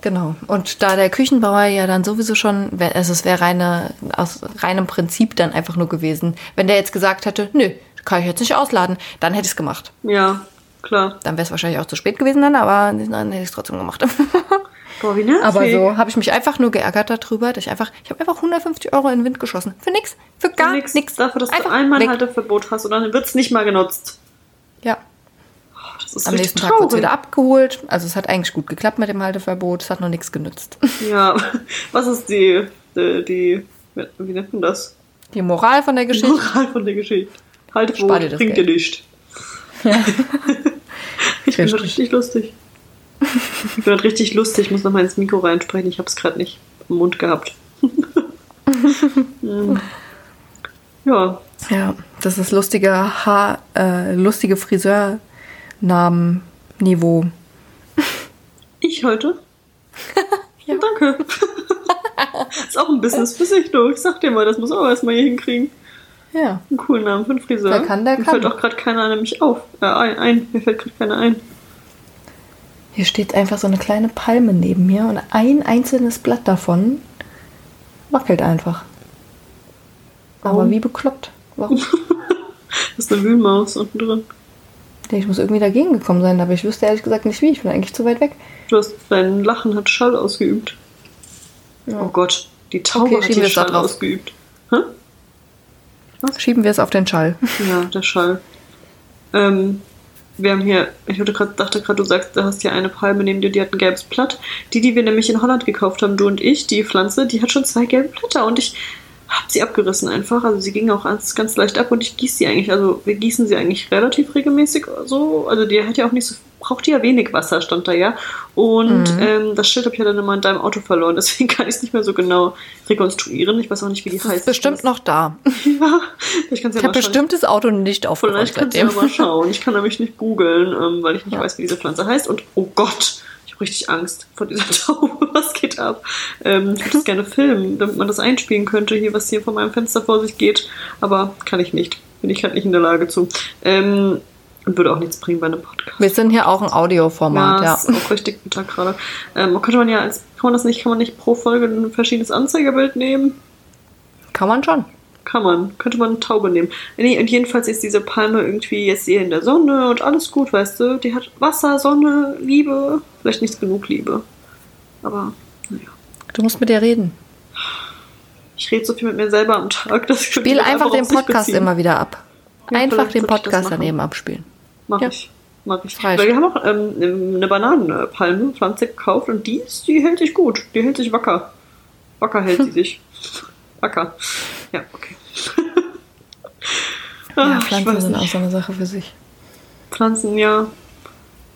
genau. Und da der Küchenbauer ja dann sowieso schon, also es wäre reine, aus reinem Prinzip dann einfach nur gewesen, wenn der jetzt gesagt hätte, nö, kann ich jetzt nicht ausladen, dann hätte ich es gemacht. Ja, klar. Dann wäre es wahrscheinlich auch zu spät gewesen dann, aber dann hätte ich es trotzdem gemacht. Boah, wie nervig. aber so habe ich mich einfach nur geärgert darüber, dass ich einfach, ich habe einfach 150 Euro in den Wind geschossen. Für nix, für gar nix. nichts. Dafür, dass einfach du einmal ein weg. Halteverbot hast und dann wird es nicht mal genutzt. Ja, Das ist am nächsten Tag wurde es wieder abgeholt. Also es hat eigentlich gut geklappt mit dem Halteverbot, es hat noch nichts genützt. Ja, was ist die, die, die wie nennt man das? Die Moral von der Die Geschichte. Moral von der Geschichte. Halteverbot bringt Geld. dir nicht. ich bin Richtig. lustig. Ich bin richtig lustig, ich muss noch mal ins Mikro reinsprechen. Ich habe es gerade nicht im Mund gehabt. Hm. ja, Ja, das ist lustige Haar, äh, lustige Friseurnamen-Niveau. ich heute? Ja. Danke. ist auch ein Business für sich, du. Ich sag dir mal, das muss auch erstmal hier hinkriegen. Ja. Einen coolen Namen für einen Friseur. Wer kann, der Mir kann. fällt auch gerade keiner nämlich auf. Äh, ein, ein. Mir fällt gerade keiner ein. Hier steht einfach so eine kleine Palme neben mir und ein einzelnes Blatt davon wackelt einfach. Aber Warum? wie bekloppt. Warum? Das ist eine Wühlmaus unten drin. Ich muss irgendwie dagegen gekommen sein, aber ich wüsste ehrlich gesagt nicht wie. Ich bin eigentlich zu weit weg. Du hast, dein Lachen hat Schall ausgeübt. Ja. Oh Gott, die Taube Okay, hat hier Schall ausgeübt. Hä? Schieben wir es auf den Schall. Ja, der Schall. Ähm, wir haben hier, ich grad, dachte gerade, du sagst, du hast hier eine Palme neben dir, die hat ein gelbes Blatt. Die, die wir nämlich in Holland gekauft haben, du und ich, die Pflanze, die hat schon zwei gelbe Blätter und ich habe sie abgerissen einfach. Also sie ging auch ganz, ganz leicht ab und ich gieße sie eigentlich. Also wir gießen sie eigentlich relativ regelmäßig so. Also die hat ja auch nicht so, braucht die ja wenig Wasser, stand da ja. Und Mhm. ähm, das Schild habe ich ja dann immer in deinem Auto verloren, deswegen kann ich es nicht mehr so genau rekonstruieren. Ich weiß auch nicht, wie die Das heißt. ist bestimmt noch da. Ja, ich kann ja Ich habe bestimmt das Auto nicht aufgeräumt Vielleicht kannst du ja mal schauen. Ich kann nämlich nicht googeln, ähm, weil ich nicht Ja. weiß, wie diese Pflanze heißt. Und oh Gott, ich habe richtig Angst vor dieser Taube. Was geht ab? Ähm, ich würde das gerne filmen, damit man das einspielen könnte, hier, was hier vor meinem Fenster vor sich geht. Aber kann ich nicht. Bin ich halt nicht in der Lage zu. Ähm, und würde auch nichts bringen bei einem Podcast. Wir sind hier auch ein Audioformat, ja. ist auch richtig guter gerade. Ähm, könnte man ja als, kann man das nicht, kann man nicht pro Folge ein verschiedenes Anzeigebild nehmen? Kann man schon. Kann man. Könnte man eine Taube nehmen. Nee, und jedenfalls ist diese Palme irgendwie jetzt hier in der Sonne und alles gut, weißt du? Die hat Wasser, Sonne, Liebe. Vielleicht nicht genug Liebe. Aber, naja. Du musst mit dir reden. Ich rede so viel mit mir selber am Tag. Das könnte Spiel ich einfach auf den Podcast immer wieder ab. Ja, Einfach den ich Podcast daneben abspielen. Mach Ja. ich. Mach ich. Weil wir haben auch ähm, eine Bananenpalme, Pflanze gekauft und die, ist, die hält sich gut. Die hält sich wacker. Wacker hält sie sich. Wacker. Ja, okay. Ja, Ah, Pflanzen sind auch so eine Sache für sich. Pflanzen, ja.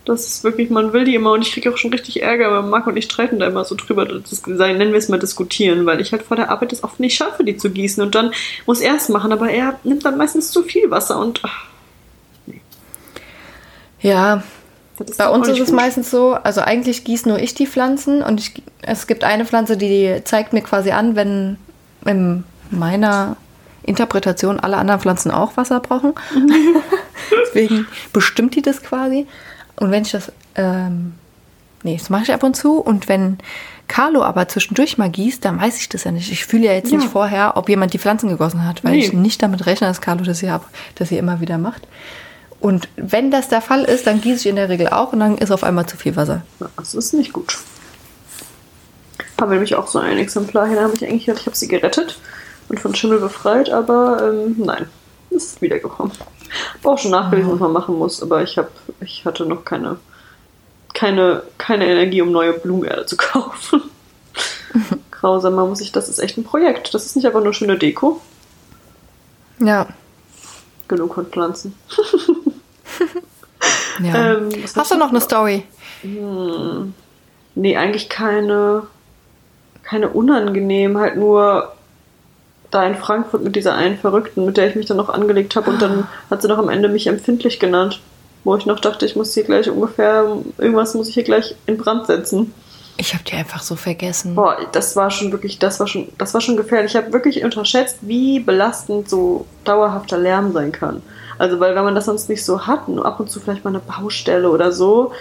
Das ist wirklich, man will die immer und ich kriege auch schon richtig Ärger, weil Marc und ich streiten da immer so drüber. Das nennen wir es mal diskutieren, weil ich halt vor der Arbeit es oft nicht schaffe, die zu gießen und dann muss er es machen, aber er nimmt dann meistens zu viel Wasser und ach, Ja, bei uns ist es gut. meistens so, also eigentlich gieße nur ich die Pflanzen und ich, es gibt eine Pflanze, die zeigt mir quasi an, wenn in meiner Interpretation alle anderen Pflanzen auch Wasser brauchen. Deswegen bestimmt die das quasi. Und wenn ich das, ähm, nee, das mache ich ab und zu. Und wenn Carlo aber zwischendurch mal gießt, dann weiß ich das ja nicht. Ich fühle ja jetzt Ja. nicht vorher, ob jemand die Pflanzen gegossen hat, weil Nee. ich nicht damit rechne, dass Carlo das hier, ab, das hier immer wieder macht. Und wenn das der Fall ist, dann gieße ich in der Regel auch und dann ist auf einmal zu viel Wasser. Das ist nicht gut. Haben wir nämlich auch so ein Exemplar hier, da habe ich eigentlich gedacht, ich habe sie gerettet und von Schimmel befreit, aber ähm, nein, ist wiedergekommen. Habe auch schon nachgelesen, was man machen muss, aber ich habe, ich hatte noch keine, keine, keine Energie, um neue Blumenerde zu kaufen. Grausam, man muss ich, das ist echt ein Projekt. Das ist nicht einfach nur schöne Deko. Ja. Genug von Pflanzen. ja. Ähm, Hast du noch eine Story? Nee, eigentlich keine, keine unangenehm, halt nur da in Frankfurt mit dieser einen Verrückten, mit der ich mich dann noch angelegt habe und dann hat sie noch am Ende mich empfindlich genannt, wo ich noch dachte, ich muss hier gleich ungefähr, irgendwas muss ich hier gleich in Brand setzen. Ich habe die einfach so vergessen. Boah, das war schon wirklich, das war schon, das war schon gefährlich. Ich habe wirklich unterschätzt, wie belastend so dauerhafter Lärm sein kann. Also, weil wenn man das sonst nicht so hat, nur ab und zu vielleicht mal eine Baustelle oder so,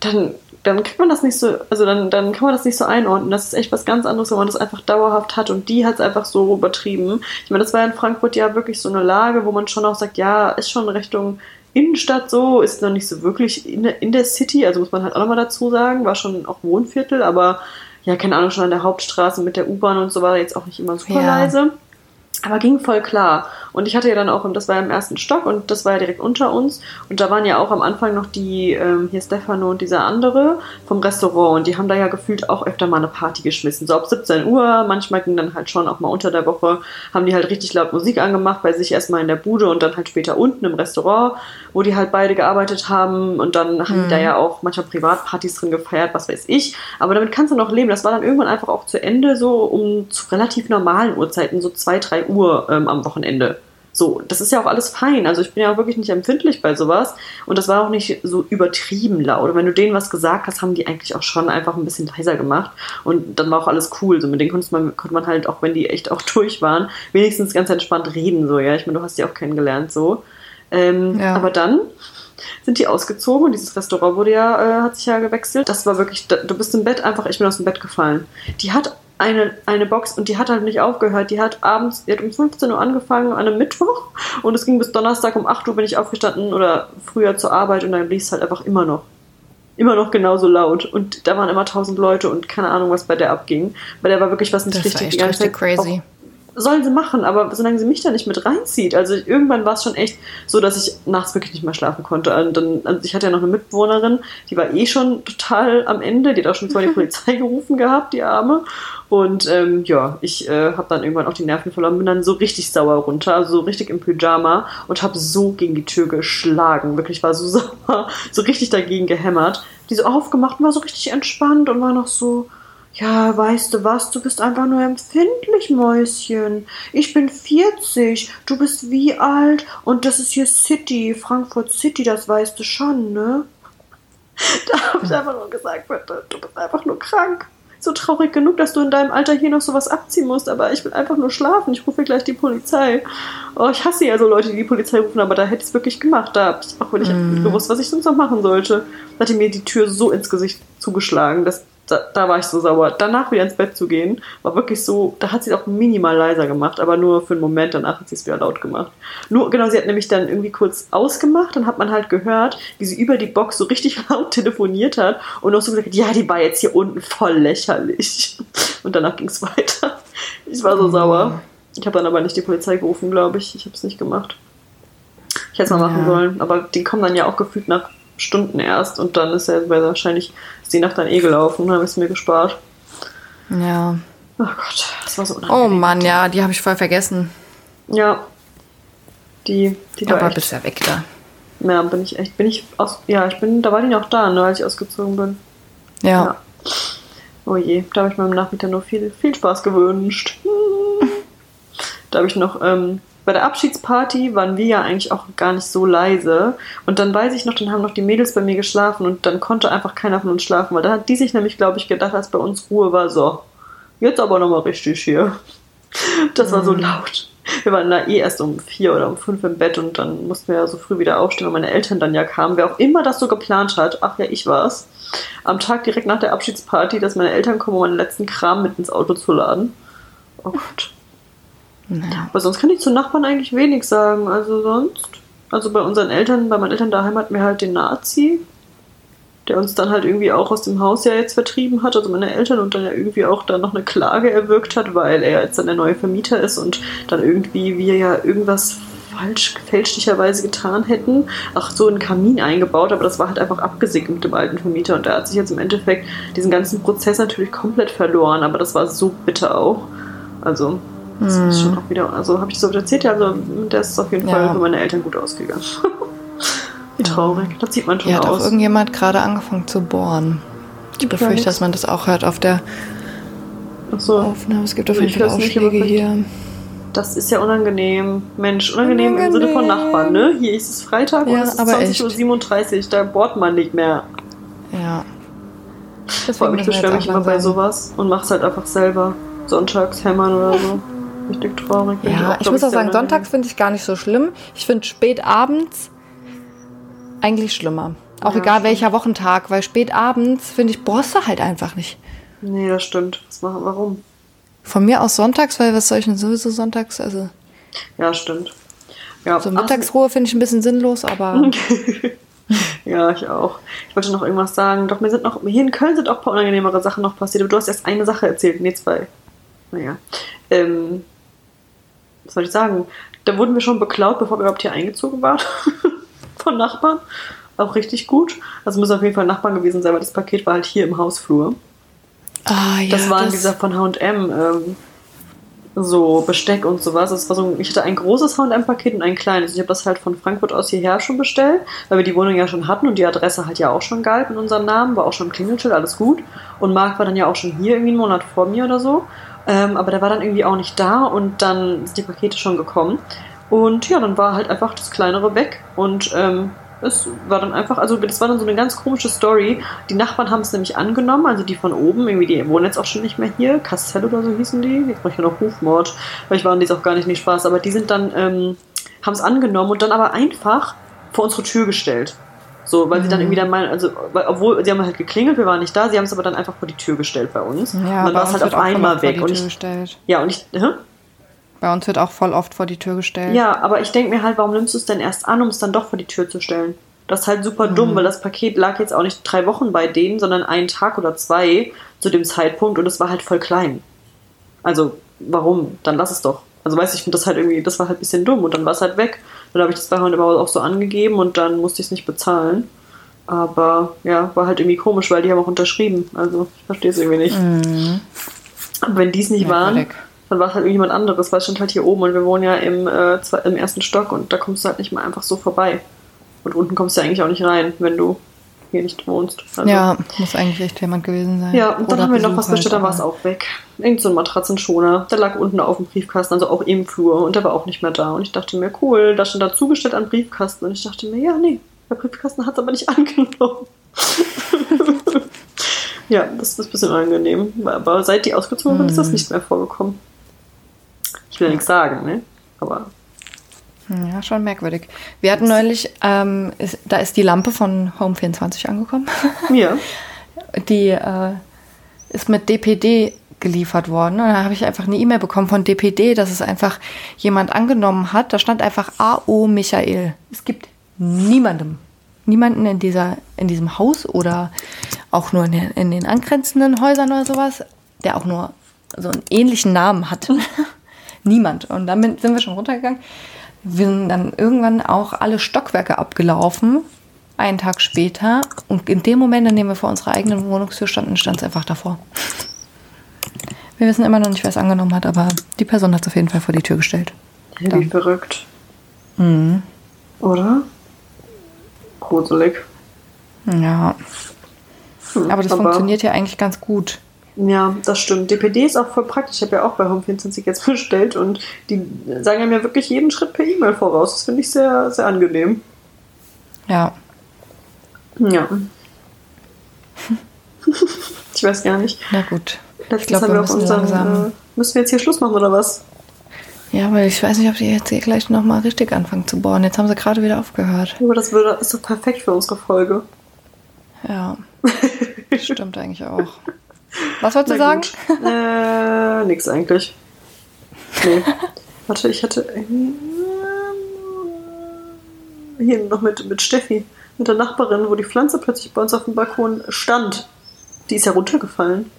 dann, dann kriegt man das nicht so, also dann, dann kann man das nicht so einordnen. Das ist echt was ganz anderes, wenn man das einfach dauerhaft hat und die hat es einfach so übertrieben. Ich meine, das war in Frankfurt ja wirklich so eine Lage, wo man schon auch sagt, ja, ist schon Richtung Innenstadt so, ist noch nicht so wirklich in der, in der City, also muss man halt auch nochmal dazu sagen, war schon auch Wohnviertel, aber ja, keine Ahnung, schon an der Hauptstraße mit der U-Bahn und so war jetzt auch nicht immer super Ja. leise. Aber ging voll klar. Und ich hatte ja dann auch, das war im ersten Stock und das war ja direkt unter uns. Und da waren ja auch am Anfang noch die, ähm, hier Stefano und dieser andere vom Restaurant. Und die haben da ja gefühlt auch öfter mal eine Party geschmissen. So ab 17 Uhr, manchmal ging dann halt schon auch mal unter der Woche, haben die halt richtig laut Musik angemacht, bei sich erstmal in der Bude und dann halt später unten im Restaurant, wo die halt beide gearbeitet haben. Und dann haben die da ja auch manchmal Privatpartys drin gefeiert, was weiß ich. Aber damit kannst du noch leben. Das war dann irgendwann einfach auch zu Ende, so um zu relativ normalen Uhrzeiten, so 2, 3 Uhr ähm, am Wochenende. So, das ist ja auch alles fein. Also ich bin ja auch wirklich nicht empfindlich bei sowas. Und das war auch nicht so übertrieben laut. Und wenn du denen was gesagt hast, haben die eigentlich auch schon einfach ein bisschen leiser gemacht. Und dann war auch alles cool. So mit denen konnte man, konnte man halt, auch wenn die echt auch durch waren, wenigstens ganz entspannt reden. So, ja. Ich meine, du hast die auch kennengelernt so. Ähm, Ja. Aber dann sind die ausgezogen und dieses Restaurant wurde ja, äh, hat sich ja gewechselt. Das war wirklich, da- du bist im Bett einfach, ich bin aus dem Bett gefallen. Die hat eine, eine Box und die hat halt nicht aufgehört. Die hat abends, die hat um 15 Uhr angefangen an einem Mittwoch und es ging bis Donnerstag um 8 Uhr bin ich aufgestanden oder früher zur Arbeit und dann lief es halt einfach immer noch. Immer noch genauso laut. Und da waren immer tausend Leute und keine Ahnung, was bei der abging. Bei der war wirklich was nicht Das richtig. war echt die ganze richtig Zeit crazy. auch- sollen sie machen, aber solange sie mich da nicht mit reinzieht. Also irgendwann war es schon echt so, dass ich nachts wirklich nicht mehr schlafen konnte. Und dann, also ich hatte ja noch eine Mitbewohnerin, die war eh schon total am Ende. Die hat auch schon zwar die Polizei gerufen gehabt, die Arme. Und ähm, ja, ich äh, habe dann irgendwann auch die Nerven verloren, bin dann so richtig sauer runter, also so richtig im Pyjama und habe so gegen die Tür geschlagen. Wirklich war so sauer, so richtig dagegen gehämmert. Die so aufgemacht und war so richtig entspannt und war noch so, ja, weißt du was, du bist einfach nur empfindlich, Mäuschen. Ich bin 40, du bist wie alt? Und das ist hier City, Frankfurt City, das weißt du schon, ne? Da habe ich einfach nur gesagt, du bist einfach nur krank. So traurig genug, dass du in deinem Alter hier noch sowas abziehen musst, aber ich will einfach nur schlafen. Ich rufe gleich die Polizei. Oh, ich hasse ja so Leute, die die Polizei rufen, aber da hätte ich es wirklich gemacht. Da habe ich auch wirklich Mhm. gewusst, was ich sonst noch machen sollte. Da hat die mir die Tür so ins Gesicht zugeschlagen, dass da, da war ich so sauer. Danach wieder ins Bett zu gehen, war wirklich so, da hat sie es auch minimal leiser gemacht, aber nur für einen Moment, danach hat sie es wieder laut gemacht. Nur, genau, sie hat nämlich dann irgendwie kurz ausgemacht, dann hat man halt gehört, wie sie über die Box so richtig laut telefoniert hat und noch so gesagt, ja, die war jetzt hier unten voll lächerlich. Und danach ging es weiter. Ich war so sauer. Ich habe dann aber nicht die Polizei gerufen, glaube ich. Ich habe es nicht gemacht. Ich hätte es mal machen Ja. sollen, aber die kommen dann ja auch gefühlt nach Stunden erst und dann ist ja wahrscheinlich ist die Nacht dann eh gelaufen, dann habe ich es mir gespart. Ja. Oh Gott, das war so Oh unangenehm. Mann, ja, die habe ich voll vergessen. Ja. Die, die war Aber echt, bist ja weg da. ja, bin ich echt, bin ich aus, ja, ich bin, da war die noch da, ne, als ich ausgezogen bin. Ja. Ja. Oh je, da habe ich meinem Nachmieter nur viel, viel Spaß gewünscht. Da habe ich noch, ähm, bei der Abschiedsparty waren wir ja eigentlich auch gar nicht so leise. Und dann weiß ich noch, dann haben noch die Mädels bei mir geschlafen und dann konnte einfach keiner von uns schlafen, weil da hat die sich nämlich, glaube ich, gedacht, als bei uns Ruhe war, so, jetzt aber nochmal richtig hier. Das war so laut. Wir waren da eh erst um vier oder um fünf im Bett und dann mussten wir ja so früh wieder aufstehen, weil meine Eltern dann ja kamen. Wer auch immer das so geplant hat, ach ja, ich war's. Am Tag direkt nach der Abschiedsparty, dass meine Eltern kommen, um meinen letzten Kram mit ins Auto zu laden. Oh Gott. Aber sonst kann ich zu Nachbarn eigentlich wenig sagen. Also sonst. Also bei unseren Eltern, bei meinen Eltern daheim hatten wir halt den Nazi, der uns dann halt irgendwie auch aus dem Haus ja jetzt vertrieben hat, also meine Eltern und dann ja irgendwie auch da noch eine Klage erwirkt hat, weil er jetzt dann der neue Vermieter ist und dann irgendwie wir ja irgendwas falsch fälschlicherweise getan hätten. Ach, so einen Kamin eingebaut, aber das war halt einfach abgesegnet mit dem alten Vermieter und der hat sich jetzt im Endeffekt diesen ganzen Prozess natürlich komplett verloren, aber das war so bitter auch. Also, das ist schon auch wieder, also habe ich so erzählt, ja, also der ist auf jeden Ja. Fall für meine Eltern gut ausgegangen. Wie traurig, das sieht man schon Hier hat auch aus. irgendjemand gerade angefangen zu bohren. Ich befürchte, dass man das auch hört auf der Ach so. Aufnahme. Es gibt auf jeden Fall vielleicht- hier. Das ist ja unangenehm. Mensch, unangenehm, im Sinne von Unangenehm. Nachbarn, ne? Hier ist es Freitag und Ja, es ist aber 20.37 Uhr, da bohrt man nicht mehr. Ja. Vor allem, ich beschwere mich immer bei sowas und mach's halt einfach selber. Sonntags hämmern oder so. Richtig traurig. Ja, ich glaub muss auch sagen, sonntags finde ich gar nicht so schlimm. Ich finde spät abends eigentlich schlimmer. Auch Ja, egal stimmt. welcher Wochentag, weil spät abends finde ich, brauchst du halt einfach nicht. Nee, das stimmt. Was machen, warum? Von mir aus sonntags, weil was soll ich denn sowieso sonntags? Also Ja, stimmt. Ja, so Mittagsruhe finde ich ein bisschen sinnlos, aber Ja, ich auch. Ich wollte noch irgendwas sagen. Doch mir sind noch, hier in Köln sind auch ein paar unangenehmere Sachen noch passiert. Aber du hast erst eine Sache erzählt, nee, zwei. Naja. Ähm, was soll ich sagen? Da wurden wir schon beklaut, bevor wir überhaupt hier eingezogen waren. Von Nachbarn. Auch richtig gut. Also müssen auf jeden Fall Nachbarn gewesen sein, weil das Paket war halt hier im Hausflur. ah, ja, Das waren dieser von H&M, ähm, so Besteck und sowas. Das war so, ich hatte ein großes H&M-Paket und ein kleines. Ich habe das halt von Frankfurt aus hierher schon bestellt, weil wir die Wohnung ja schon hatten und die Adresse halt ja auch schon galt in unserem Namen, war auch schon im Klingelschild, alles gut. Und Marc war dann ja auch schon hier irgendwie einen Monat vor mir oder so. Ähm, aber der war dann irgendwie auch nicht da und dann sind die Pakete schon gekommen. Und ja, dann war halt einfach das kleinere weg und ähm, es war dann einfach, also das war dann so eine ganz komische Story. Die Nachbarn haben es nämlich angenommen, also die von oben, irgendwie, die wohnen jetzt auch schon nicht mehr hier, Castell oder so hießen die, jetzt mache ich ja noch Rufmord, vielleicht waren die auch gar nicht, nicht Spaß, aber die sind dann, ähm, haben es angenommen und dann aber einfach vor unsere Tür gestellt. So, weil sie dann irgendwie dann meinen, also, weil, obwohl, sie haben halt geklingelt, wir waren nicht da, sie haben es aber dann einfach vor die Tür gestellt bei uns. Ja, und dann war es halt auf einmal weg. Und ich, gestellt. ja, und ich, hä? Bei uns wird auch voll oft vor die Tür gestellt. Ja, aber ich denke mir halt, warum nimmst du es denn erst an, um es dann doch vor die Tür zu stellen? Das ist halt super Mhm. dumm, weil das Paket lag jetzt auch nicht drei Wochen bei denen, sondern einen Tag oder zwei zu dem Zeitpunkt und es war halt voll klein. Also, warum? Dann lass es doch. Also, weiß ich, finde das halt irgendwie, das war halt ein bisschen dumm und dann war es halt weg. Dann habe ich das bei Roundabout auch so angegeben und dann musste ich es nicht bezahlen. Aber ja, war halt irgendwie komisch, weil die haben auch unterschrieben. Also, ich verstehe es irgendwie nicht. Aber wenn die es nicht waren, Mhm. Merkwürdig. dann war es halt irgendjemand anderes, weil es stand halt hier oben und wir wohnen ja im, äh, im ersten Stock und da kommst du halt nicht mal einfach so vorbei. Und unten kommst du ja eigentlich auch nicht rein, wenn du hier nicht wohnst. Also, Ja, muss eigentlich echt jemand gewesen sein. Ja, und dann Oder haben wir noch was bestellt, dann war es auch weg. Irgend so ein Matratzenschoner, der lag unten auf dem Briefkasten, also auch im Flur und der war auch nicht mehr da. Und ich dachte mir, cool, da stand dazugestellt an Briefkasten. Und ich dachte mir, ja, nee, der Briefkasten hat es aber nicht angenommen. ja, das ist ein bisschen unangenehm. Aber seit die ausgezogen sind, ist das nicht mehr vorgekommen. Ich will ja nichts sagen, ne? Aber Ja, schon merkwürdig. Wir hatten neulich, ähm, ist, da ist die Lampe von Home24 angekommen. ja. Die äh, ist mit DPD geliefert worden. Und da habe ich einfach eine E-Mail bekommen von DPD, dass es einfach jemand angenommen hat. Da stand einfach AO Michael. Es gibt niemandem, niemanden in, dieser, in diesem Haus oder auch nur in den, in den angrenzenden Häusern oder sowas, der auch nur so einen ähnlichen Namen hat. Niemand. Und damit sind wir schon runtergegangen. Wir sind dann irgendwann auch alle Stockwerke abgelaufen, einen Tag später. Und in dem Moment, in dem wir vor unserer eigenen Wohnungstür standen, stand es einfach davor. Wir wissen immer noch nicht, wer es angenommen hat, aber die Person hat es auf jeden Fall vor die Tür gestellt. Wie Dann. verrückt. Mhm. Oder? Gruselig. Ja, Hm, aber das funktioniert ja eigentlich ganz gut. Ja, das stimmt. DPD ist auch voll praktisch. Ich habe ja auch bei Home24 jetzt bestellt und die sagen einem ja wirklich jeden Schritt per E-Mail voraus. Das finde ich sehr, sehr angenehm. Ja, Ja. ich weiß gar nicht. na gut. Letztens Ich glaube, haben wir auf müssen unserem. langsam. Äh, müssen wir jetzt hier Schluss machen oder was? Ja, weil ich weiß nicht, ob die jetzt hier gleich nochmal richtig anfangen zu bohren. Jetzt haben sie gerade wieder aufgehört. Aber das würde, ist doch perfekt für unsere Folge. Ja, stimmt eigentlich auch. Was wolltest du sagen? gut. Äh, nix eigentlich. Nee. Warte, ich hatte. irgendwie- Hier noch mit, mit Steffi, mit der Nachbarin, wo die Pflanze plötzlich bei uns auf dem Balkon stand. Die ist ja runtergefallen.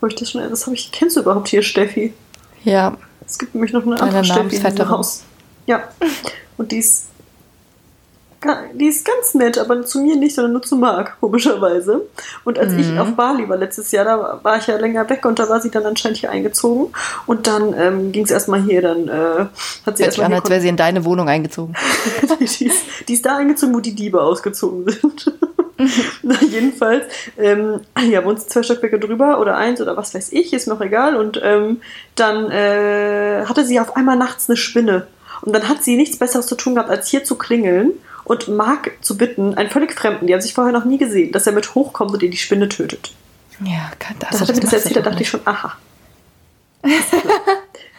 Hab ich das schon. Das habe ich. Kennst du überhaupt hier Steffi? Ja, Es gibt nämlich noch eine Eine andere Steffi in diesem Namensvetterin. Haus. Ja. Und die ist. Die ist ganz nett, aber zu mir nicht, sondern nur zu Marc, komischerweise. Und als ich auf Bali war letztes Jahr, da war ich ja länger weg und da war sie dann anscheinend hier eingezogen. Und dann ähm, ging es erstmal hier, dann äh, hat sie sich an, erstmal als wäre sie in deine Wohnung eingezogen. die, ist, die ist da eingezogen, wo die Diebe ausgezogen sind. Na, jedenfalls, ähm, ja, wohnt sie zwei Stockwerke drüber oder eins oder was weiß ich, ist mir auch egal. Und ähm, dann äh, hatte sie auf einmal nachts eine Spinne. Und dann hat sie nichts Besseres zu tun gehabt, als hier zu klingeln und Marc zu bitten, einen völlig Fremden, die haben sich vorher noch nie gesehen, dass er mit hochkommt und ihr die Spinne tötet. Ja, kann das. Da hat er mir das erzählt, da dachte ich schon, aha.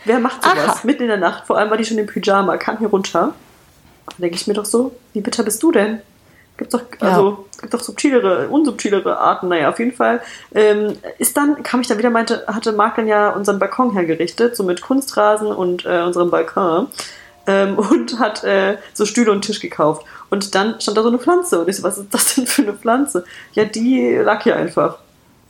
Wer macht sowas? Aha. Mitten in der Nacht, vor allem war die schon im Pyjama, kam hier runter. Da denke ich mir doch so, wie bitter bist du denn? Gibt doch, Ja. also, gibt doch subtilere, unsubtilere Arten. Naja, auf jeden Fall ähm, ist dann, kam ich dann wieder, meinte, hatte Marc dann ja unseren Balkon hergerichtet, so mit Kunstrasen und äh, unserem Balkon. Ähm, und hat äh, so Stühle und Tisch gekauft. Und dann stand da so eine Pflanze. Und ich so, was ist das denn für eine Pflanze? Ja, die lag hier einfach.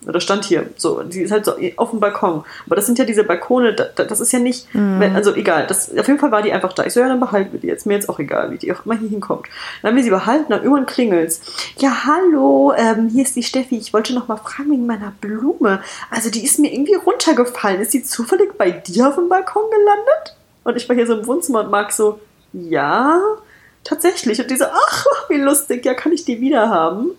Oder stand hier. So, die ist halt so auf dem Balkon. Aber das sind ja diese Balkone, da, da, das ist ja nicht, wenn, also egal. Das, auf jeden Fall war die einfach da. Ich so, ja, dann behalten wir die jetzt. Mir jetzt auch egal, wie die auch immer hier hinkommt. Dann haben wir sie behalten, dann irgendwann klingelt's. Ja, hallo, ähm, hier ist die Steffi. Ich wollte noch mal fragen wegen meiner Blume. Also die ist mir irgendwie runtergefallen. Ist die zufällig bei dir auf dem Balkon gelandet? Und ich war hier so im Wohnzimmer und mag so, ja, tatsächlich. Und die so, ach, wie lustig, ja, kann ich die wieder haben?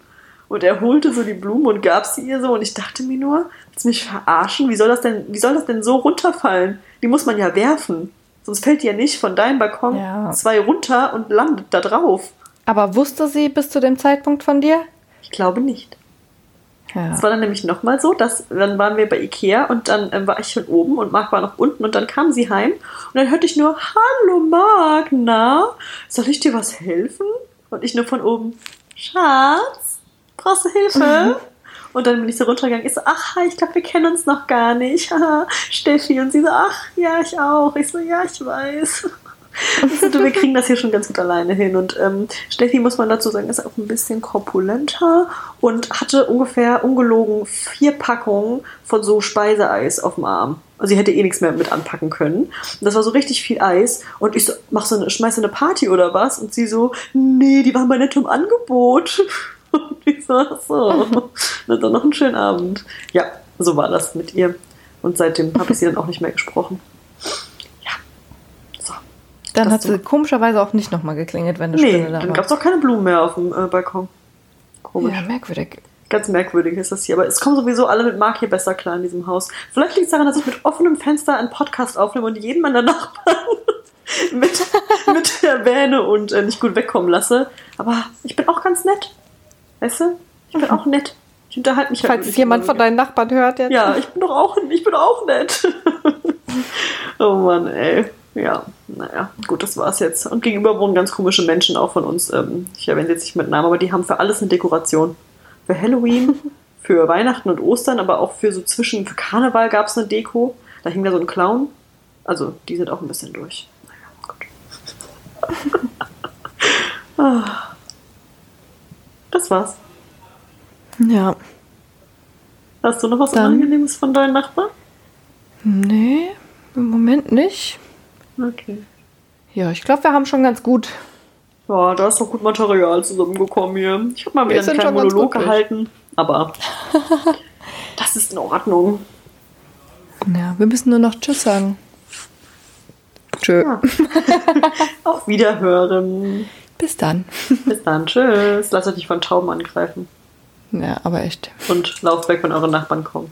Und er holte so die Blume und gab sie ihr so. Und ich dachte mir nur, willst du mich verarschen? Wie soll das denn, wie soll das denn so runterfallen? Die muss man ja werfen. Sonst fällt die ja nicht von deinem Balkon Ja. zwei runter und landet da drauf. Aber wusste sie bis zu dem Zeitpunkt von dir? Ich glaube nicht. Ja. Es war dann nämlich nochmal so, dass dann waren wir bei Ikea und dann ähm, war ich schon oben und Marc war noch unten und dann kam sie heim und dann hörte ich nur, hallo Marc, na, soll ich dir was helfen? Und ich nur von oben, Schatz, brauchst du Hilfe? Und dann bin ich so runtergegangen. Ich so, ach, ich glaube, wir kennen uns noch gar nicht. Steffi. Und sie so, ach, ja, ich auch. Ich so, ja, ich weiß. Also, wir kriegen das hier schon ganz gut alleine hin. Und ähm, Steffi, muss man dazu sagen, ist auch ein bisschen korpulenter und hatte ungefähr ungelogen vier Packungen von so Speiseeis auf dem Arm. Also sie hätte eh nichts mehr mit anpacken können. Und das war so richtig viel Eis. Und ich so, mach so eine, schmeiß so eine Party oder was? Und sie so, nee, die waren bei im Angebot. Und ich so, ach so. Na, dann noch einen schönen Abend. Ja, so war das mit ihr. Und seitdem habe ich sie dann auch nicht mehr gesprochen. Dann hat sie komischerweise auch nicht nochmal geklingelt, wenn eine Nee, Stunde da dann war. gab es auch keine Blumen mehr auf dem äh, Balkon. Komisch. ja, merkwürdig. Ganz merkwürdig ist das hier. Aber es kommen sowieso alle mit Mark hier besser klar in diesem Haus. Vielleicht liegt es daran, dass ich mit offenem Fenster einen Podcast aufnehme und jeden meiner Nachbarn mit, mit erwähne und äh, nicht gut wegkommen lasse. Aber ich bin auch ganz nett. Weißt du? Ich bin auch nett. Ich unterhalte mich halt Falls mit es jemand von deinen Nachbarn hört jetzt. Ja, ich bin doch auch, ich bin auch nett. oh Mann, ey. Ja, naja, gut, das war's jetzt. Und gegenüber wohnen ganz komische Menschen auch von uns. Ähm, ich erwähne sie jetzt nicht mit Namen, aber die haben für alles eine Dekoration. Für Halloween, für Weihnachten und Ostern, aber auch für so zwischen, für Karneval gab es eine Deko. Da hing da so ein Clown. Also, die sind auch ein bisschen durch. Naja, gut. Ah. Das war's. Ja. Hast du noch was Dann- Unangenehmes von deinen Nachbarn? Nee, im Moment nicht. Okay. Ja, ich glaube, wir haben schon ganz gut. Ja, da ist doch gut Material zusammengekommen hier. Ich habe mal wieder einen kleinen Monolog gehalten, aber das ist in Ordnung. Ja, wir müssen nur noch Tschüss sagen. Tschö. Ja. Auf Wiederhören. Bis dann. Bis dann. Tschüss. Lasst euch nicht von Tauben angreifen. Ja, aber echt. Und lauft weg, wenn eure Nachbarn kommen.